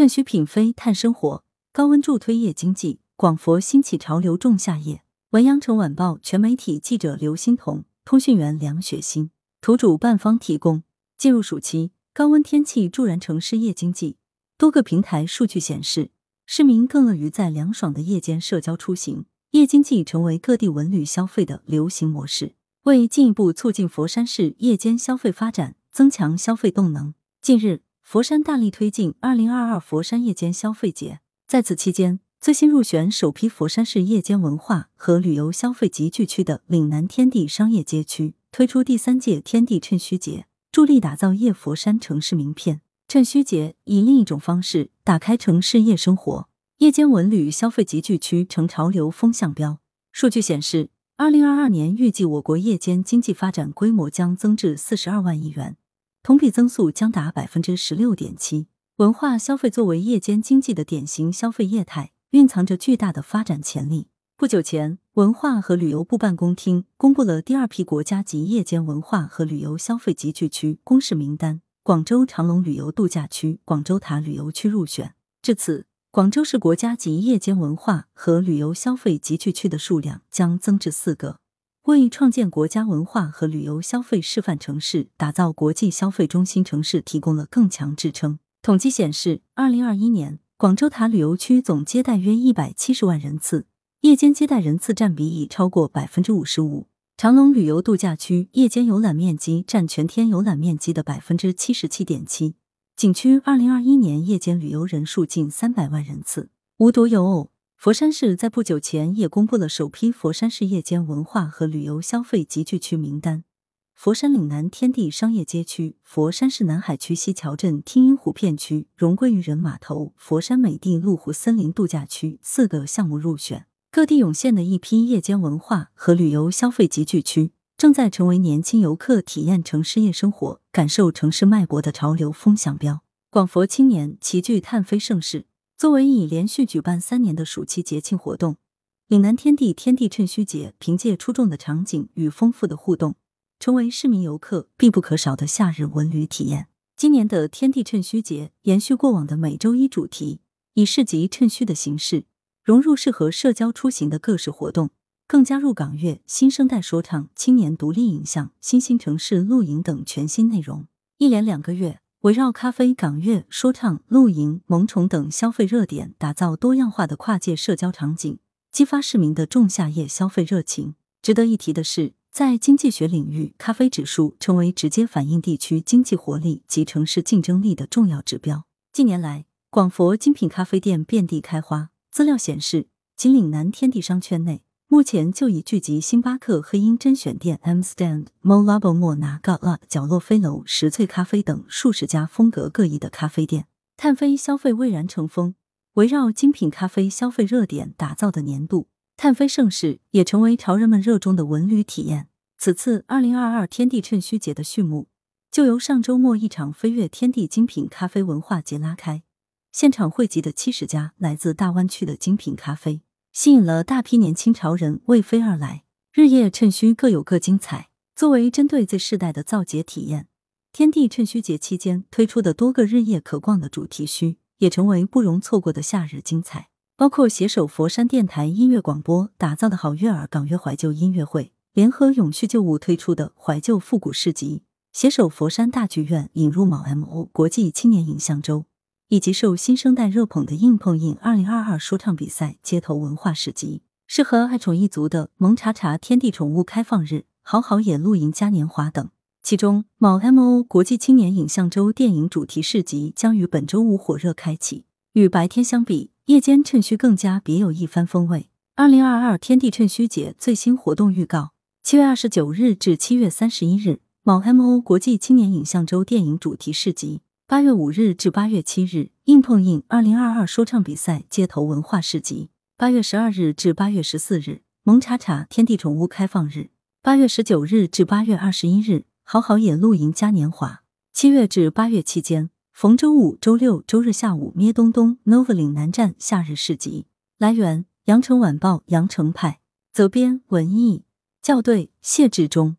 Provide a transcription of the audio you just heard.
趁虚品飞探生活，高温助推夜经济，广佛兴起潮流仲夏夜。文阳城晚报全媒体记者刘欣彤，通讯员梁雪欣，图主办方提供。进入暑期，高温天气助燃城市夜经济。多个平台数据显示，市民更乐于在凉爽的夜间社交出行，夜经济成为各地文旅消费的流行模式。为进一步促进佛山市夜间消费发展，增强消费动能，近日。佛山大力推进二零二二佛山夜间消费节，在此期间，最新入选首批佛山市夜间文化和旅游消费集聚区的岭南天地商业街区推出第三届天地趁虚节，助力打造夜佛山城市名片。趁虚节以另一种方式打开城市夜生活，夜间文旅消费集聚区成潮流风向标。数据显示，二零二二年预计我国夜间经济发展规模将增至四十二万亿元。同比增速将达百分之十六点七。文化消费作为夜间经济的典型消费业态，蕴藏着巨大的发展潜力。不久前，文化和旅游部办公厅公布了第二批国家级夜间文化和旅游消费集聚区公示名单，广州长隆旅游度假区、广州塔旅游区入选。至此，广州市国家级夜间文化和旅游消费集聚区的数量将增至四个。为创建国家文化和旅游消费示范城市、打造国际消费中心城市提供了更强支撑。统计显示，二零二一年广州塔旅游区总接待约一百七十万人次，夜间接待人次占比已超过百分之五十五。长隆旅游度假区夜间游览面积占全天游览面积的百分之七十七点七，景区二零二一年夜间旅游人数近三百万人次。无独有偶。佛山市在不久前也公布了首批佛山市夜间文化和旅游消费集聚区名单：佛山岭南天地商业街区、佛山市南海区西桥镇听音湖片区、荣桂渔人码头、佛山美地麓湖森林度假区四个项目入选。各地涌现的一批夜间文化和旅游消费集聚区，正在成为年轻游客体验城市夜生活、感受城市脉搏的潮流风向标。广佛青年齐聚探飞盛世。作为已连续举办三年的暑期节庆活动，岭南天地天地趁虚节凭借出众的场景与丰富的互动，成为市民游客必不可少的夏日文旅体验。今年的天地趁虚节延续过往的每周一主题，以市集趁虚的形式融入适合社交出行的各式活动，更加入港乐、新生代说唱、青年独立影像、新兴城市露营等全新内容。一连两个月。围绕咖啡、港乐、说唱、露营、萌宠等消费热点，打造多样化的跨界社交场景，激发市民的仲夏夜消费热情。值得一提的是，在经济学领域，咖啡指数成为直接反映地区经济活力及城市竞争力的重要指标。近年来，广佛精品咖啡店遍地开花。资料显示，仅岭南天地商圈内。目前就已聚集星巴克、黑鹰甄选店、M Stand、Mo Labo、莫拿、g o t l 角落飞楼、石翠咖啡等数十家风格各异的咖啡店。碳飞消费蔚然成风，围绕精品咖啡消费热点打造的年度碳飞盛世，也成为潮人们热衷的文旅体验。此次二零二二天地趁虚节的序幕，就由上周末一场飞跃天地精品咖啡文化节拉开，现场汇集的七十家来自大湾区的精品咖啡。吸引了大批年轻潮人为飞而来，日夜趁虚各有各精彩。作为针对 Z 世代的造节体验，天地趁虚节期间推出的多个日夜可逛的主题区，也成为不容错过的夏日精彩。包括携手佛山电台音乐广播打造的好悦耳港乐怀旧音乐会，联合永续旧物推出的怀旧复古市集，携手佛山大剧院引入卯 MO 国际青年影像周。以及受新生代热捧的硬碰硬二零二二说唱比赛街头文化市集，适合爱宠一族的萌茶茶天地宠物开放日、好好野露营嘉年华等。其中，某 M O 国际青年影像周电影主题市集将于本周五火热开启。与白天相比，夜间趁虚更加别有一番风味。二零二二天地趁虚节最新活动预告：七月二十九日至七月三十一日，某 M O 国际青年影像周电影主题市集。八月五日至八月七日，硬碰硬二零二二说唱比赛街头文化市集；八月十二日至八月十四日，萌茶茶天地宠物开放日；八月十九日至八月二十一日，好好野露营嘉年华。七月至八月期间，逢周五、周六、周日下午，咩东东 Nova 岭南站夏日市集。来源：羊城晚报羊城派，责编：文艺，校对：谢志忠。